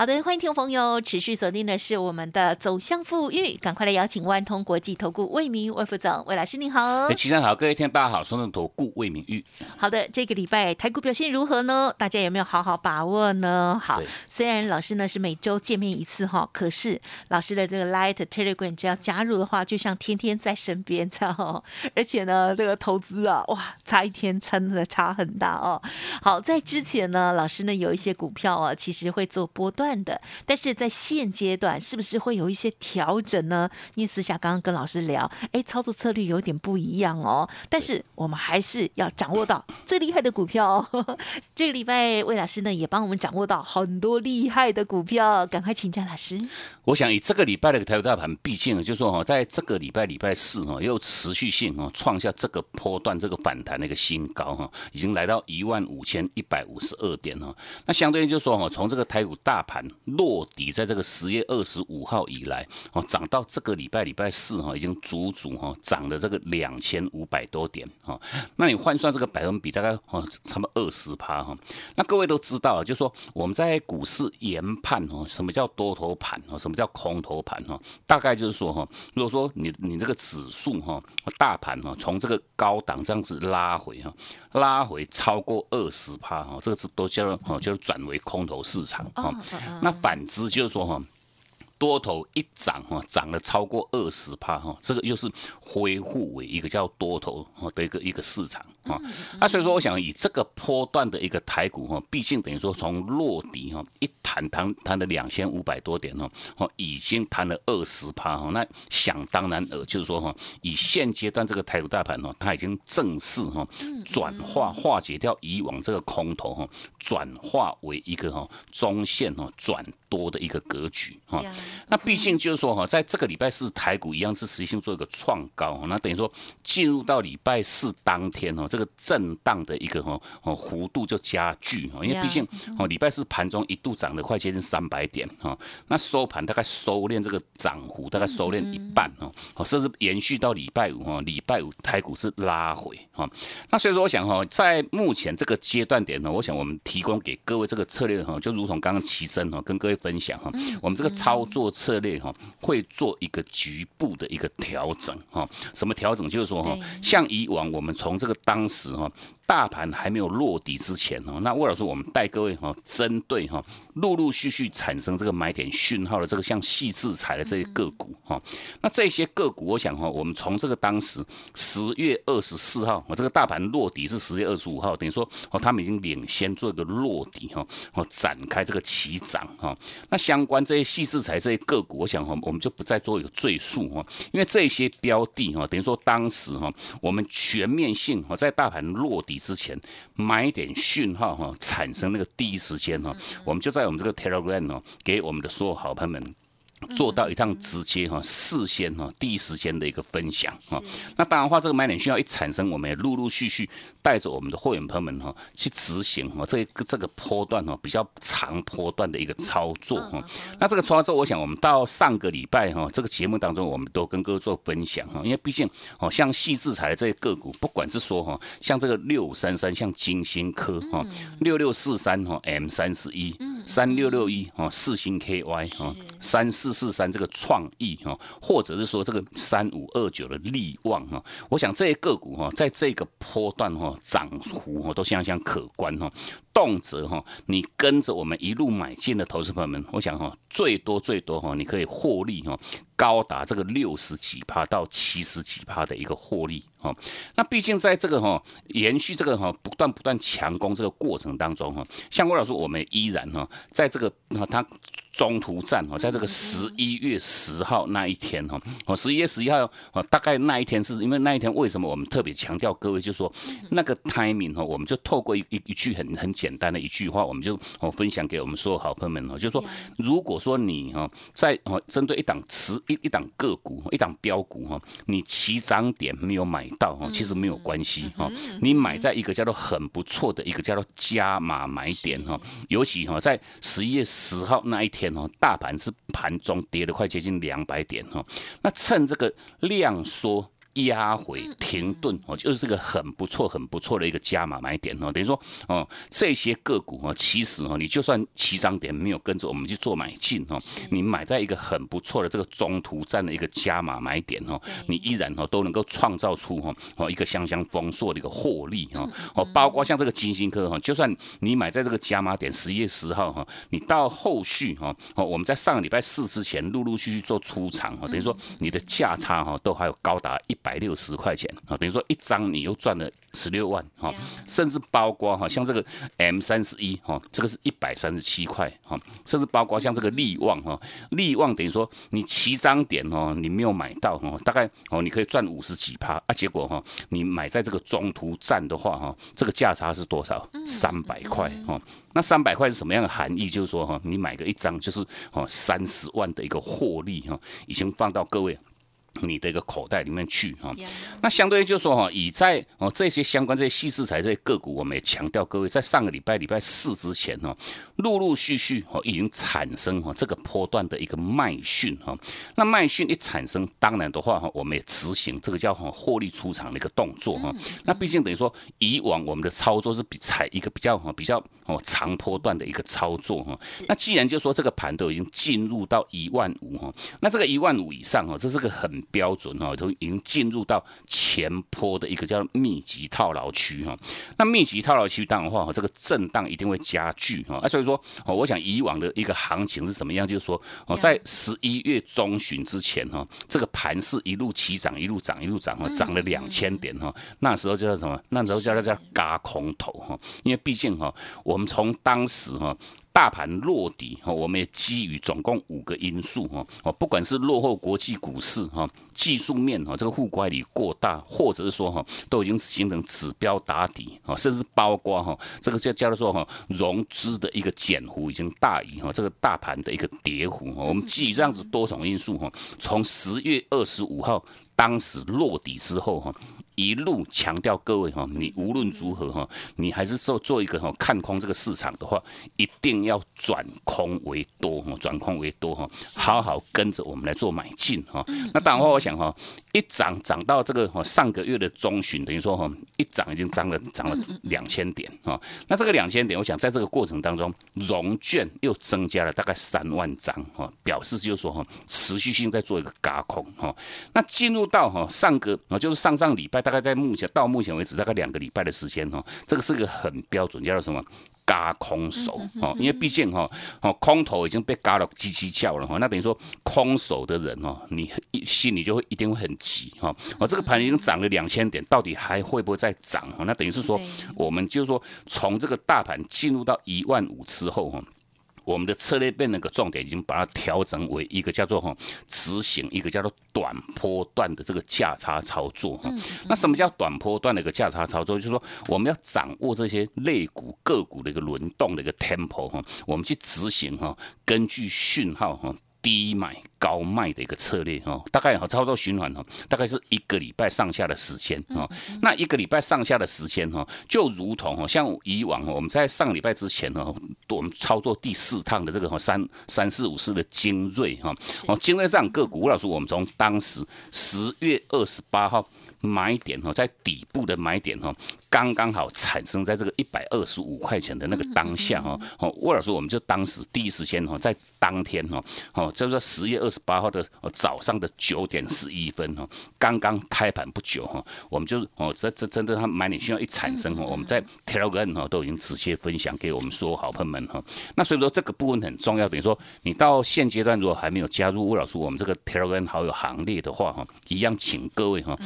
好的，欢迎听众朋友持续锁定的是我们的走向富裕，赶快来邀请万通国际投顾魏明魏副总魏老师，你好。哎，齐生好，各位听大家好，双人投顾魏明玉。好的，这个礼拜台股表现如何呢？大家有没有好好把握呢？好，虽然老师呢是每周见面一次哈，可是老师的这个 Light Telegram 只要加入的话，就像天天在身边这样。而且呢，这个投资啊，哇，差一天真的差很大哦。好，在之前呢，老师呢有一些股票啊，其实会做波段。的，但是在现阶段是不是会有一些调整呢？因为私下刚刚跟老师聊，哎，操作策略有点不一样哦。但是我们还是要掌握到最厉害的股票。哦 这个礼拜魏老师呢也帮我们掌握到很多厉害的股票，赶快请教老师。我想以这个礼拜的台股大盘，毕竟就是说哈，在这个礼拜礼拜四哈，又持续性哈创下这个波段这个反弹的一个新高哈，已经来到一万五千一百五十二点哈。那相对于就是说哈，从这个台股大盘。落底在这个十月二十五号以来，哦，涨到这个礼拜礼拜四哈，已经足足哈涨了这个两千五百多点哈。那你换算这个百分比，大概哦差不多二十趴哈。那各位都知道，就是说我们在股市研判哦，什么叫多头盘哦，什么叫空头盘哈？大概就是说哈，如果说你你这个指数哈，大盘哈，从这个高档这样子拉回哈，拉回超过二十趴哈，这个是都叫哦，就是转为空头市场哈。那反之就是说哈。多头一涨哈，涨了超过二十帕哈，这个又是恢复为一个叫多头的一个一个市场啊。那所以说，我想以这个波段的一个台股哈，毕竟等于说从落底哈一弹弹弹了两千五百多点哈，哦已经弹了二十帕哈。那想当然呃，就是说哈，以现阶段这个台股大盘哈，它已经正式哈转化化解掉以往这个空头哈，转化为一个哈中线哈转多的一个格局哈。那毕竟就是说哈，在这个礼拜四台股一样是实性做一个创高，那等于说进入到礼拜四当天哦，这个震荡的一个哈哦弧度就加剧哈，因为毕竟哦礼拜四盘中一度涨了快接近三百点哈，那收盘大概收敛这个涨幅大概收敛一半哦，甚至延续到礼拜五哈，礼拜五台股是拉回哈，那所以说我想哈，在目前这个阶段点呢，我想我们提供给各位这个策略哈，就如同刚刚齐生哈跟各位分享哈，我们这个操作。做策略哈，会做一个局部的一个调整哈。什么调整？就是说哈，像以往我们从这个当时哈。大盘还没有落底之前哦，那魏老师，我们带各位哈，针对哈陆陆续续产生这个买点讯号的这个像细制裁的这些个股哈，那这些个股，我想哈，我们从这个当时十月二十四号，我这个大盘落底是十月二十五号，等于说哦，他们已经领先做一个落底哈，哦展开这个起涨哈，那相关这些细制裁这些个股，我想哈，我们就不再做一个赘述哈，因为这些标的哈，等于说当时哈，我们全面性哈，在大盘落底。之前买点讯号哈，产生那个第一时间哈，我们就在我们这个 Telegram 哦，给我们的所有好朋友们。做到一趟直接哈，事先哈，第一时间的一个分享哈。那当然话，这个买点需要一产生，我们也陆陆续续带着我们的会员朋友们哈去执行哈，这个这个波段哈比较长波段的一个操作哈。那这个操作，我想我们到上个礼拜哈，这个节目当中，我们都跟各位做分享哈。因为毕竟哦，像细制裁的这些个股，不管是说哈，像这个六五三三，像金星科哈，六六四三哈，M 三十一，三六六一哦，四星 KY 哦，三四。四三这个创意哦，或者是说这个三五二九的利旺哈，我想这些个股哈，在这个波段哈涨幅哈都相当可观哈。动辄哈，你跟着我们一路买进的投资朋友们，我想哈，最多最多哈，你可以获利哈，高达这个六十几趴到七十几趴的一个获利哈。那毕竟在这个哈延续这个哈不断不断强攻这个过程当中哈，像郭老师，我们依然哈在这个他。中途站哦，在这个十一月十号那一天哈，哦，十一月十一号哦，大概那一天是因为那一天为什么我们特别强调各位，就说那个 timing 哈，我们就透过一一一句很很简单的一句话，我们就哦分享给我们所有好朋友们哦，就说如果说你哈在哦针对一档持一一档个股一档标股哈，你起涨点没有买到哈，其实没有关系哈，你买在一个叫做很不错的一个叫做加码买点哈，尤其哈在十一月十号那一天。天哦，大盘是盘中跌了快接近两百点哦，那趁这个量缩。压回停顿哦，就是个很不错、很不错的一个加码买点哦。等于说哦，这些个股哦，其实哦，你就算起涨点没有跟着我们去做买进哦，你买在一个很不错的这个中途站的一个加码买点哦，你依然哦都能够创造出哦哦一个相当丰硕的一个获利哦哦，包括像这个金星科哈，就算你买在这个加码点十月十号哈，你到后续哈哦，我们在上个礼拜四之前陆陆续续做出场哈，等于说你的价差哈都还有高达一。百六十块钱啊，等于说一张你又赚了十六万哈，甚至包括哈，像这个 M 三十一哈，这个是一百三十七块哈，甚至包括像这个利旺哈，利旺等于说你七张点哦，你没有买到哈，大概哦你可以赚五十几趴啊，结果哈你买在这个中途站的话哈，这个价差是多少？三百块哈，那三百块是什么样的含义？就是说哈，你买个一张就是哦三十万的一个获利哈，已经放到各位。你的一个口袋里面去哈，那相对于就说哈，以在哦这些相关这些细制材这些个股，我们也强调各位，在上个礼拜礼拜四之前哦，陆陆续续哦已经产生哈这个波段的一个卖讯哈。那卖讯一产生，当然的话哈，我们也执行这个叫哈获利出场的一个动作哈。那毕竟等于说，以往我们的操作是比采一个比较哈比较哦长波段的一个操作哈。那既然就说这个盘都已经进入到一万五哈，那这个一万五以上哈，这是个很标准哈，都已经进入到前坡的一个叫密集套牢区哈。那密集套牢区当然话哈，这个震荡一定会加剧哈。啊，所以说哦，我想以往的一个行情是什么样？就是说哦，在十一月中旬之前哈，这个盘是一路起涨，一路涨，一路涨哈，涨了两千点哈。那时候叫做什么？那时候叫叫叫嘎空头哈。因为毕竟哈，我们从当时哈。大盘落底哈，我们也基于总共五个因素哈，哦，不管是落后国际股市哈，技术面哈，这个负乖离过大，或者是说哈，都已经形成指标打底啊，甚至包括哈，这个叫叫做哈，融资的一个减幅已经大于哈，这个大盘的一个跌幅哈，我们基于这样子多重因素哈，从十月二十五号当时落底之后哈。一路强调各位哈，你无论如何哈，你还是做做一个哈看空这个市场的话，一定要转空为多哈，转空为多哈，好好跟着我们来做买进哈。那当然话，我想哈，一涨涨到这个哈上个月的中旬，等于说哈一涨已经涨了涨了两千点哈。那这个两千点，我想在这个过程当中，融券又增加了大概三万张哈，表示就是说哈持续性在做一个嘎空哈。那进入到哈上个啊就是上上礼拜大概在目前到目前为止大概两个礼拜的时间哈，这个是个很标准叫做什么？嘎空手哦，因为毕竟哈哦空头已经被嘎了叽叽叫了哈，那等于说空手的人哦，你心里就会一定会很急哈。哦，这个盘已经涨了两千点，到底还会不会再涨？那等于是说，我们就是说从这个大盘进入到一万五之后哈。我们的策略变那个重点已经把它调整为一个叫做哈执行一个叫做短波段的这个价差操作哈。那什么叫短波段的一个价差操作？就是说我们要掌握这些类股个股的一个轮动的一个 tempo 哈，我们去执行哈，根据讯号哈。低买高卖的一个策略哦，大概哈操作循环哦，大概是一个礼拜上下的时间哦。那一个礼拜上下的时间哈，就如同哈，像以往我们在上礼拜之前呢，我们操作第四趟的这个哈三三四五四的精锐哈，哦精锐这样个股，吴老师我们从当时十月二十八号。买点哈，在底部的买点哈，刚刚好产生在这个一百二十五块钱的那个当下哈，哦，魏老师，我们就当时第一时间哈，在当天哈，哦，就是十月二二十八号的早上的九点十一分哦，刚刚开盘不久哈，我们就哦这这真的它买点需要一产生哦，我们在 Telegram 哦都已经直接分享给我们所有好朋友们哈。那所以说这个部分很重要，等于说你到现阶段如果还没有加入魏老师我们这个 Telegram 好友行列的话哈，一样请各位哈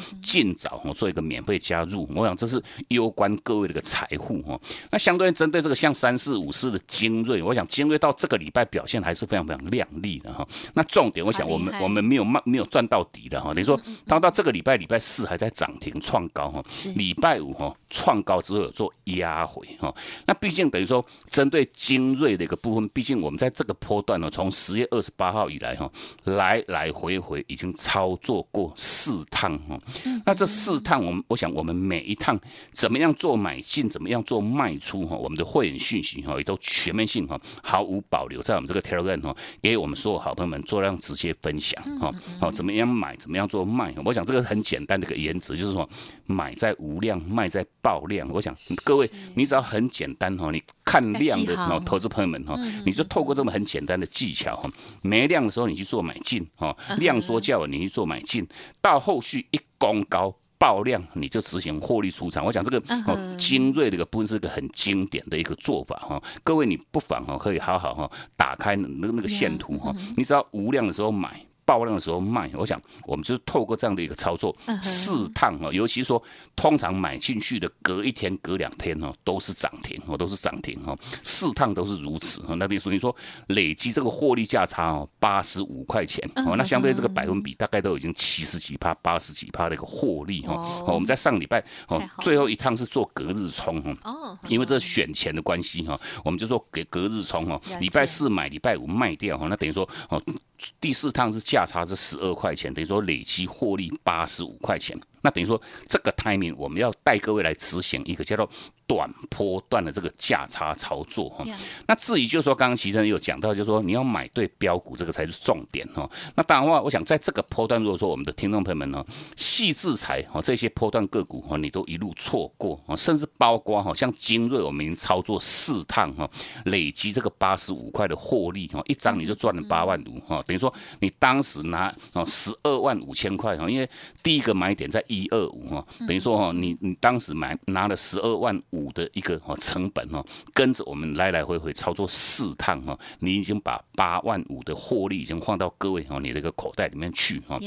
尽早哈做一个免费加入，我想这是攸关各位的一个财富哈。那相对针对这个像三四五四的精锐，我想精锐到这个礼拜表现还是非常非常亮丽的哈。那重点我想我们我们没有卖没有赚到底的哈，你说到到这个礼拜礼拜四还在涨停创高哈，礼拜五哈创高之后有做压回哈。那毕竟等于说针对精锐的一个部分，毕竟我们在这个波段呢，从十月二十八号以来哈，来来回回已经操作过四趟哈。那这四趟我们我想我们每一趟怎么样做买进，怎么样做卖出哈，我们的会员讯息哈也都全面性哈毫无保留在我们这个 Telegram 哈，给我们所有好朋友们做这样直接分享哈。好，怎么样买，怎么样做卖？我想这个很简单的一个原则就是说，买在无量，卖在爆量。我想各位，你只要很简单哈，你看量的投资朋友们哈，你就透过这么很简单的技巧哈，没量的时候你去做买进哈，量缩叫你去做买进，到后续一攻高。爆量你就执行获利出场，我想这个哦精锐的一个部分是个很经典的一个做法哈，各位你不妨哈可以好好哈打开那个那个线图哈，你只要无量的时候买。爆量的时候卖，我想我们就是透过这样的一个操作，试探哦，尤其说通常买进去的隔一天、隔两天哦，都是涨停哦，都是涨停哦，试探都是如此哈。那你说，你说累积这个获利价差哦，八十五块钱哦，那相对这个百分比大概都已经七十几趴、八十几趴的一个获利哈。我们在上礼拜哦，最后一趟是做隔日冲哈，因为这选钱的关系哈，我们就说给隔日冲哦，礼拜四买，礼拜五卖掉哈，那等于说哦。第四趟是价差是十二块钱，等于说累积获利八十五块钱。那等于说这个 timing 我们要带各位来执行一个叫做。短波段的这个价差操作哈，那至于就是说，刚刚其实有讲到，就是说你要买对标股，这个才是重点哈。那当然话，我想在这个波段，如果说我们的听众朋友们呢，细制裁哈这些波段个股哈，你都一路错过啊，甚至包括哈像精锐，我们已经操作四趟哈，累积这个八十五块的获利哈，一张你就赚了八万五哈，等于说你当时拿哦十二万五千块哈，因为第一个买点在一二五哈，等于说哈你你当时买拿了十二万。五的一个哈成本哦，跟着我们来来回回操作四趟哈，你已经把八万五的获利已经放到各位哦你的一个口袋里面去哈。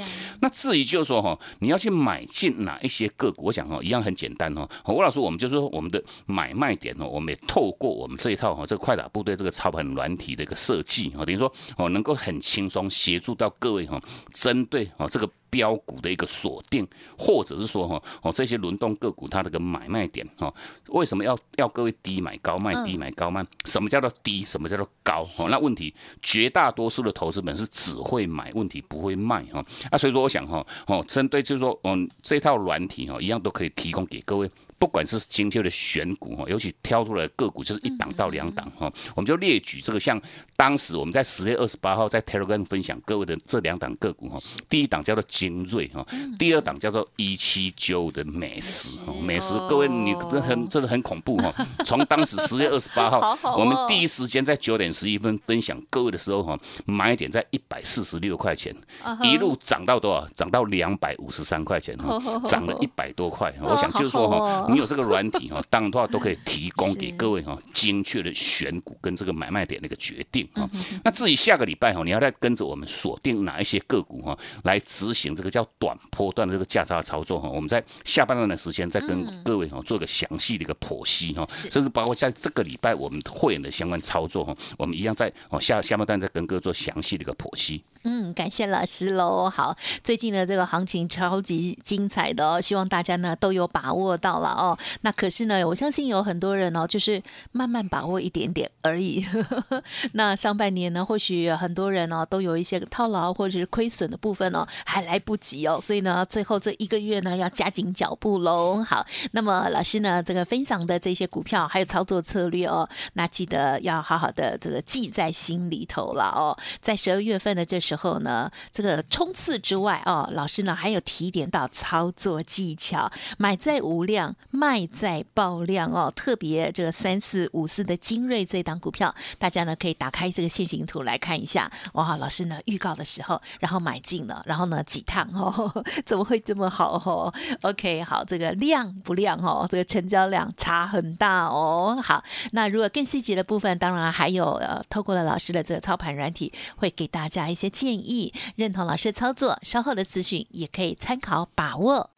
那至于就是说哈，你要去买进哪一些个股，我想哈一样很简单哦。吴老师，我们就是说我们的买卖点哦，我们也透过我们这一套哈，这个快打部队这个操盘软体的一个设计哦，等于说哦能够很轻松协助到各位哈，针对哦这个。标股的一个锁定，或者是说哈哦这些轮动个股它的个买卖点哈，为什么要要各位低买高卖低买高卖？什么叫做低？什么叫做高？哦，那问题绝大多数的投资本是只会买，问题不会卖哈。啊，所以说我想哈哦，针对就是说嗯这套软体哈，一样都可以提供给各位。不管是精确的选股哈，尤其挑出来个股就是一档到两档哈，我们就列举这个像当时我们在十月二十八号在 Telegram 分享各位的这两档个股哈，第一档叫做精锐哈，第二档叫做一七九的美食美食，各位你这很真的很恐怖哈，从当时十月二十八号，我们第一时间在九点十一分分享各位的时候哈，买点在一百四十六块钱，一路涨到多少？涨到两百五十三块钱哈，涨了一百多块，我想就是说哈。你有这个软体哈，当然的话都可以提供给各位哈，精确的选股跟这个买卖点的一个决定哈。那至于下个礼拜哈，你要再跟着我们锁定哪一些个股哈，来执行这个叫短波段的这个价差操作哈。我们在下半段的时间再跟各位哈做个详细的一个剖析哈，甚至包括在这个礼拜我们会员的相关操作哈，我们一样在哦下下半段再跟各位做详细的一个剖析。嗯，感谢老师喽。好，最近的这个行情超级精彩的哦，希望大家呢都有把握到了哦。那可是呢，我相信有很多人哦，就是慢慢把握一点点而已。那上半年呢，或许很多人哦都有一些套牢或者是亏损的部分哦，还来不及哦。所以呢，最后这一个月呢，要加紧脚步喽。好，那么老师呢，这个分享的这些股票还有操作策略哦，那记得要好好的这个记在心里头了哦。在十二月份的这。时候呢，这个冲刺之外哦，老师呢还有提点到操作技巧，买在无量，卖在爆量哦。特别这个三四五四的精锐这档股票，大家呢可以打开这个线形图来看一下。哇，老师呢预告的时候，然后买进了，然后呢几趟哦，怎么会这么好哦？OK，好，这个量不量哦，这个成交量差很大哦。好，那如果更细节的部分，当然还有呃，透过了老师的这个操盘软体，会给大家一些建议。认同老师操作，稍后的资讯也可以参考把握。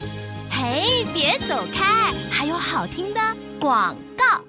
嘿，别走开，还有好听的广告。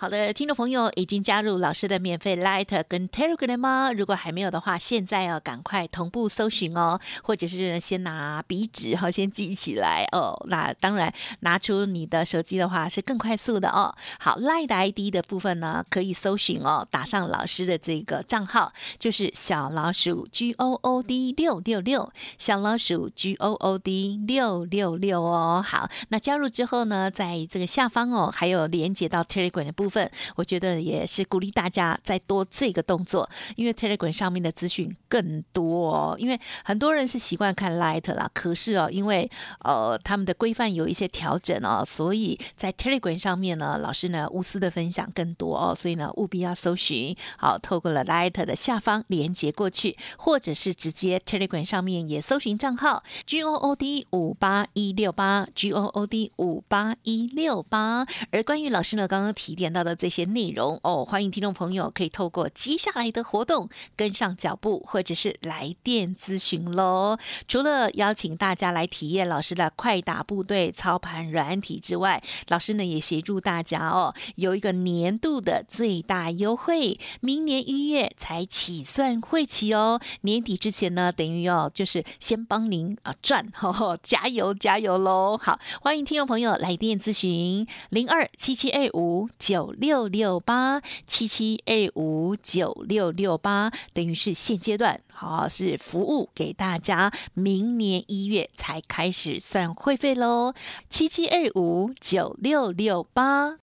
好的，听众朋友已经加入老师的免费 Light 跟 Telegram 吗？如果还没有的话，现在要赶快同步搜寻哦，或者是先拿笔纸哈，先记起来哦。那当然，拿出你的手机的话是更快速的哦。好，Light ID 的部分呢，可以搜寻哦，打上老师的这个账号，就是小老鼠 G O O D 六六六，小老鼠 G O O D 六六六哦。好，那加入之后呢，在这个下方哦，还有连接到 Telegram 的部。部分，我觉得也是鼓励大家再多这个动作，因为 Telegram 上面的资讯更多。哦。因为很多人是习惯看 Light 啦，可是哦，因为呃他们的规范有一些调整哦，所以在 Telegram 上面呢，老师呢无私的分享更多哦，所以呢务必要搜寻好，透过了 Light 的下方连接过去，或者是直接 Telegram 上面也搜寻账号 G O O D 五八一六八 G O O D 五八一六八。而关于老师呢刚刚提点到。到的这些内容哦，欢迎听众朋友可以透过接下来的活动跟上脚步，或者是来电咨询喽。除了邀请大家来体验老师的快打部队操盘软体之外，老师呢也协助大家哦，有一个年度的最大优惠，明年一月才起算会期哦。年底之前呢，等于哦就是先帮您啊赚，加油加油喽！好，欢迎听众朋友来电咨询零二七七二五九。六六八七七二五九六六八，等于是现阶段好是服务给大家，明年一月才开始算会费喽。七七二五九六六八，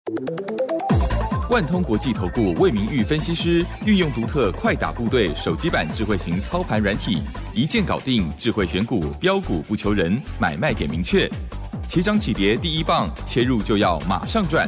万通国际投顾魏明玉分析师运用独特快打部队手机版智慧型操盘软体，一键搞定智慧选股标股不求人，买卖点明确，起涨起跌第一棒，切入就要马上赚。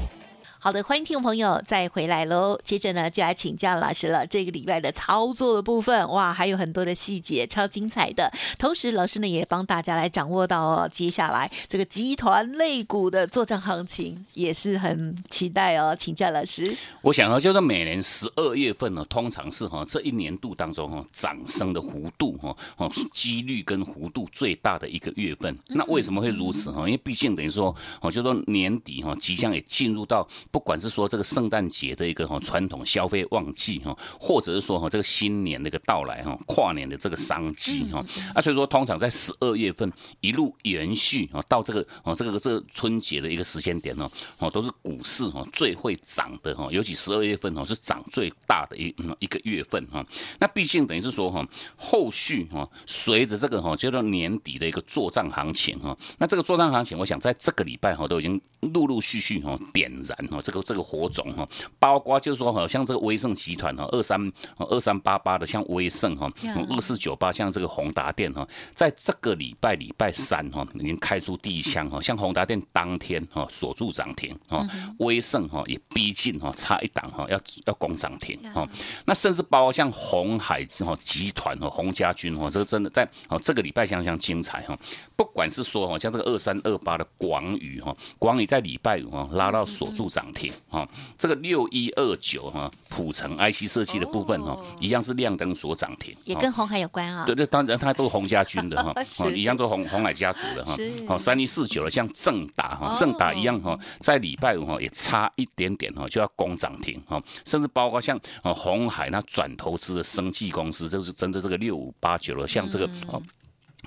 好的，欢迎听众朋友再回来喽。接着呢，就来请教老师了。这个礼拜的操作的部分，哇，还有很多的细节，超精彩的。同时，老师呢也帮大家来掌握到哦，接下来这个集团类股的作战行情也是很期待哦。请教老师，我想啊，就是每年十二月份呢，通常是哈这一年度当中哈涨升的幅度哈哦几率跟幅度最大的一个月份。那为什么会如此哈？因为毕竟等于说哦，就说年底哈即将也进入到。不管是说这个圣诞节的一个哈传统消费旺季哈，或者是说哈这个新年的一个到来哈，跨年的这个商机哈，啊，所以说通常在十二月份一路延续啊，到这个哦这个这个春节的一个时间点呢，哦都是股市哈最会涨的哈，尤其十二月份哦是涨最大的一一个月份哈。那毕竟等于是说哈，后续哈随着这个哈叫做年底的一个做账行情哈，那这个做账行情，我想在这个礼拜哈都已经陆陆续续哈点燃哈。这个这个火种哈，包括就是说哈，像这个威盛集团哈，二三二三八八的像威盛哈，二四九八像这个宏达电哈，在这个礼拜礼拜三哈，已经开出第一枪哈，像宏达电当天哈锁住涨停哈，威盛哈也逼近哈，差一档哈要要攻涨停哈，那甚至包括像红海哈集团哈，洪家军哈，这个真的在哦这个礼拜相当精彩哈，不管是说哈像这个二三二八的广宇哈，广宇在礼拜五哈拉到锁住涨。停啊，这个六一二九哈，普成 IC 设计的部分哈，一样是亮灯所涨停，也跟红海有关啊。对对，当然它都是洪家军的哈，一样都红红海家族的哈。好，三一四九的像正达哈，正达一样哈，在礼拜五哈也差一点点哈，就要攻涨停哈，甚至包括像红海那转投资的生技公司，就是针对这个六五八九的，像这个。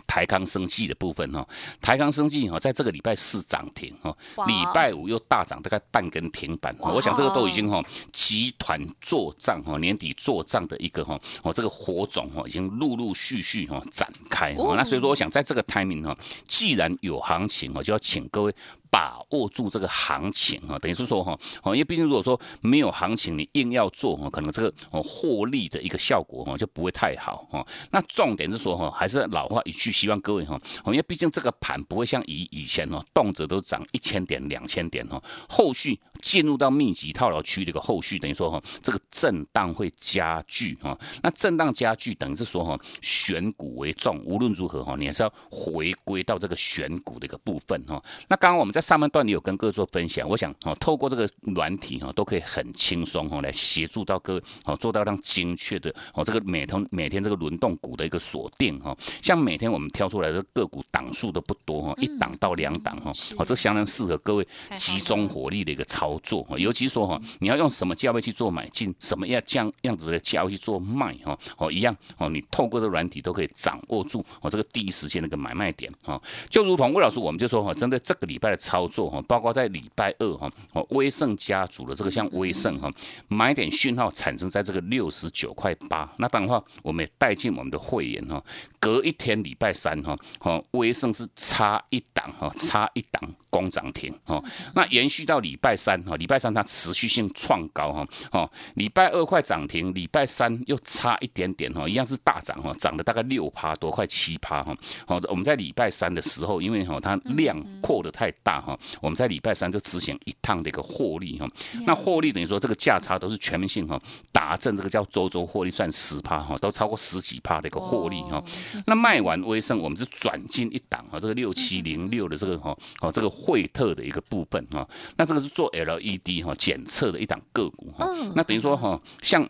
台康生技的部分哈，台康生技哈，在这个礼拜四涨停哈，礼拜五又大涨大概半根停板，我想这个都已经哈集团做账哈，年底做账的一个哈，哦这个火种哈已经陆陆续续哈展开哈，那所以说我想在这个 timing 哈，既然有行情我就要请各位。把握住这个行情啊，等于是说哈，哦，因为毕竟如果说没有行情，你硬要做哈，可能这个哦获利的一个效果哈就不会太好哈。那重点是说哈，还是老话一句，希望各位哈，因为毕竟这个盘不会像以以前哦，动辄都涨一千点、两千点哈，后续进入到密集套牢区的一个后续，等于说哈，这个震荡会加剧哈。那震荡加剧，等于是说哈，选股为重，无论如何哈，你还是要回归到这个选股的一个部分哈。那刚刚我们在上半段里有跟各位做分享，我想哦，透过这个软体哈，都可以很轻松哈，来协助到各位哦，做到让精确的哦，这个每通每天这个轮动股的一个锁定哈，像每天我们挑出来的个股档数都不多哈，一档到两档哈，哦，这相当适合各位集中火力的一个操作尤其说哈，你要用什么价位去做买进，什么样这样样子的价位去做卖哈，哦一样哦，你透过这软体都可以掌握住哦，这个第一时间那个买卖点哈，就如同魏老师我们就说哈，针对这个礼拜的。操作哈，包括在礼拜二哈，哦，威盛家族的这个像威盛哈，买点讯号产生在这个六十九块八，那当然话，我们也带进我们的会员哈，隔一天礼拜三哈，哦，威盛是差一档哈，差一档。攻涨停哦，那延续到礼拜三哈，礼拜三它持续性创高哈，哦，礼拜二快涨停，礼拜三又差一点点哈，一样是大涨哈，涨了大概六趴多，快七趴哈，好，我们在礼拜三的时候，因为哈它量扩的太大哈，我们在礼拜三就执行一趟的一个获利哈，那获利等于说这个价差都是全面性哈，打正这个叫周周获利算十趴哈，都超过十几趴的一个获利哈，那卖完威盛，我们是转进一档哈，这个六七零六的这个哈，哦这个。惠特的一个部分哈，那这个是做 LED 哈检测的一档个股哈，那等于说哈像。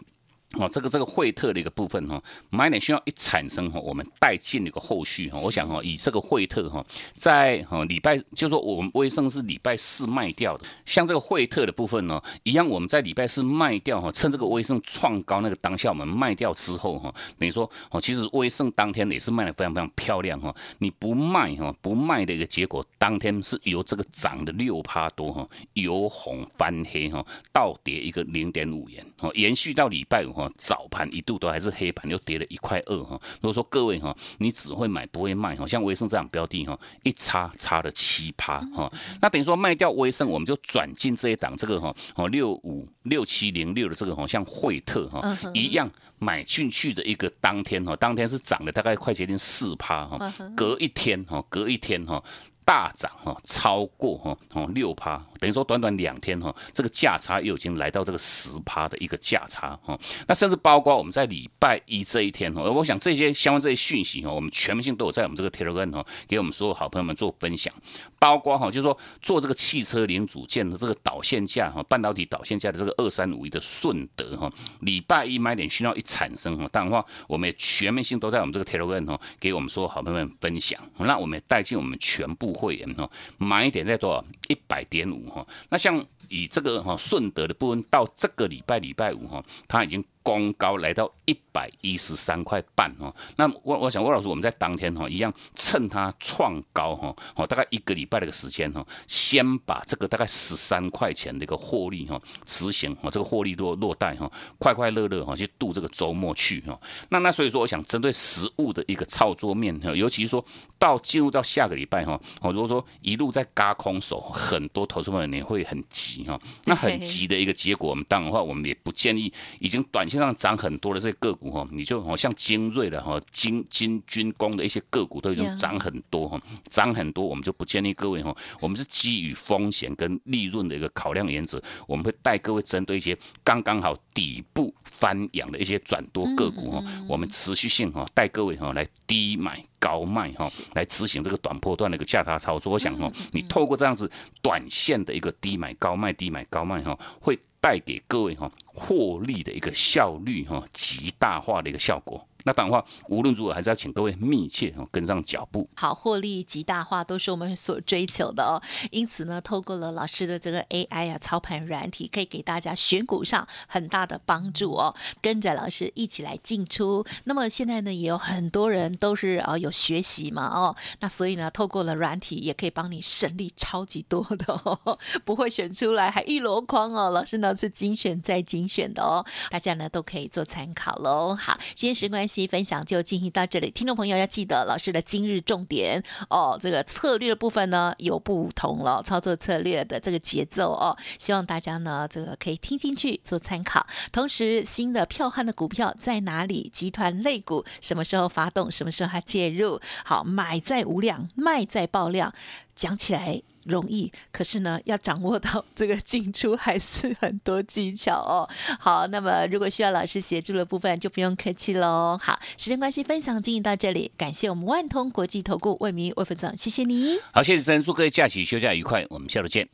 哦，这个这个惠特的一个部分哈，买点需要一产生哈，我们带进一个后续哈，我想哈，以这个惠特哈，在哈礼拜，就说我们威盛是礼拜四卖掉的，像这个惠特的部分呢，一样我们在礼拜四卖掉哈，趁这个威盛创高那个当下，我们卖掉之后哈，等于说哦，其实威盛当天也是卖的非常非常漂亮哈，你不卖哈，不卖的一个结果，当天是由这个涨的六趴多哈，由红翻黑哈，倒跌一个零点五元哦，延续到礼拜五哈。早盘一度都还是黑盘，又跌了一块二哈。如果说各位哈，你只会买不会卖哈，像威盛这样标的哈，一差差了七趴哈。那等于说卖掉威盛，我们就转进这一档这个哈哦六五六七零六的这个哈，像惠特哈一样买进去的一个当天哈，当天是涨了大概快接近四趴哈，隔一天哈，隔一天哈。大涨哈，超过哈哦六趴，等于说短短两天哈，这个价差又已经来到这个十趴的一个价差哈。那甚至包括我们在礼拜一这一天哈，我想这些相关这些讯息哈，我们全部性都有在我们这个 Telegram 哈，给我们所有好朋友们做分享。包括哈，就是说做这个汽车零组件的这个导线架哈，半导体导线架的这个二三五一的顺德哈，礼拜一买点需要一产生哈，当然话我们也全面性都在我们这个 Telegram 哈，给我们所有好朋友们分享。那我们也带进我们全部。会员哈，买一点在多少？一百点五哈。那像以这个哈顺德的部分，到这个礼拜礼拜五哈，它已经。攻高来到一百一十三块半哦，那我我想魏老师，我们在当天哈一样趁它创高哈，哦大概一个礼拜的一个时间哈，先把这个大概十三块钱的一个获利哈执行哦，这个获利落落袋哈，快快乐乐哈去度这个周末去哈。那那所以说，我想针对实物的一个操作面哈，尤其是说到进入到下个礼拜哈，哦如果说一路在嘎空手，很多投资者你会很急哈，那很急的一个结果，我们当然的话我们也不建议已经短。上涨很多的这些个股哈，你就好像精锐的哈、精精军工的一些个股都已经涨很多哈，涨很多，我们就不建议各位哈。我们是基于风险跟利润的一个考量原则，我们会带各位针对一些刚刚好底部翻扬的一些转多个股哈，我们持续性哈带各位哈来低买高卖哈，来执行这个短波段的一个价差操作。我想哈，你透过这样子短线的一个低买高卖、低买高卖哈，会。带给各位哈获利的一个效率哈极大化的一个效果。那当然话，无论如何还是要请各位密切哦跟上脚步。好，获利极大化都是我们所追求的哦。因此呢，透过了老师的这个 AI 啊操盘软体，可以给大家选股上很大的帮助哦。跟着老师一起来进出。那么现在呢，也有很多人都是啊有学习嘛哦，那所以呢，透过了软体也可以帮你省力超级多的哦，不会选出来还一箩筐哦。老师呢是精选再精选的哦，大家呢都可以做参考喽。好，今天时关系期分享就进行到这里，听众朋友要记得老师的今日重点哦，这个策略的部分呢有不同了，操作策略的这个节奏哦，希望大家呢这个可以听进去做参考。同时，新的票悍的股票在哪里？集团类股什么时候发动？什么时候它介入？好，买在无量，卖在爆量，讲起来。容易，可是呢，要掌握到这个进出还是很多技巧哦。好，那么如果需要老师协助的部分，就不用客气喽。好，时间关系，分享进行到这里，感谢我们万通国际投顾魏明魏副总，谢谢你。好，谢谢主持人，祝各位假期休假愉快，我们下周见。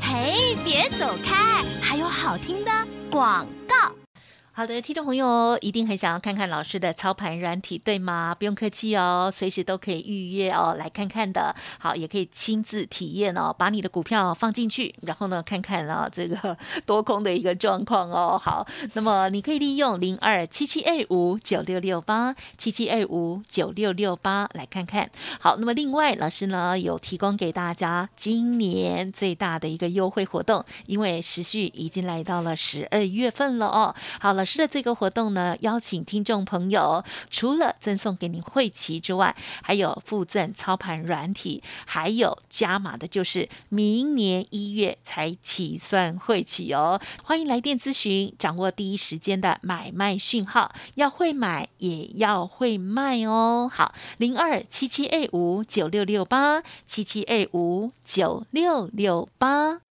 嘿，别走开，还有好听的广告。好的，听众朋友一定很想要看看老师的操盘软体，对吗？不用客气哦，随时都可以预约哦，来看看的。好，也可以亲自体验哦，把你的股票放进去，然后呢，看看啊这个 多空的一个状况哦。好，那么你可以利用零二七七二五九六六八七七二五九六六八来看看。好，那么另外老师呢有提供给大家今年最大的一个优惠活动，因为时序已经来到了十二月份了哦。好了。是的，这个活动呢，邀请听众朋友，除了赠送给您会旗之外，还有附赠操盘软体，还有加码的，就是明年一月才起算会旗哦。欢迎来电咨询，掌握第一时间的买卖讯号，要会买也要会卖哦。好，零二七七二五九六六八七七二五九六六八。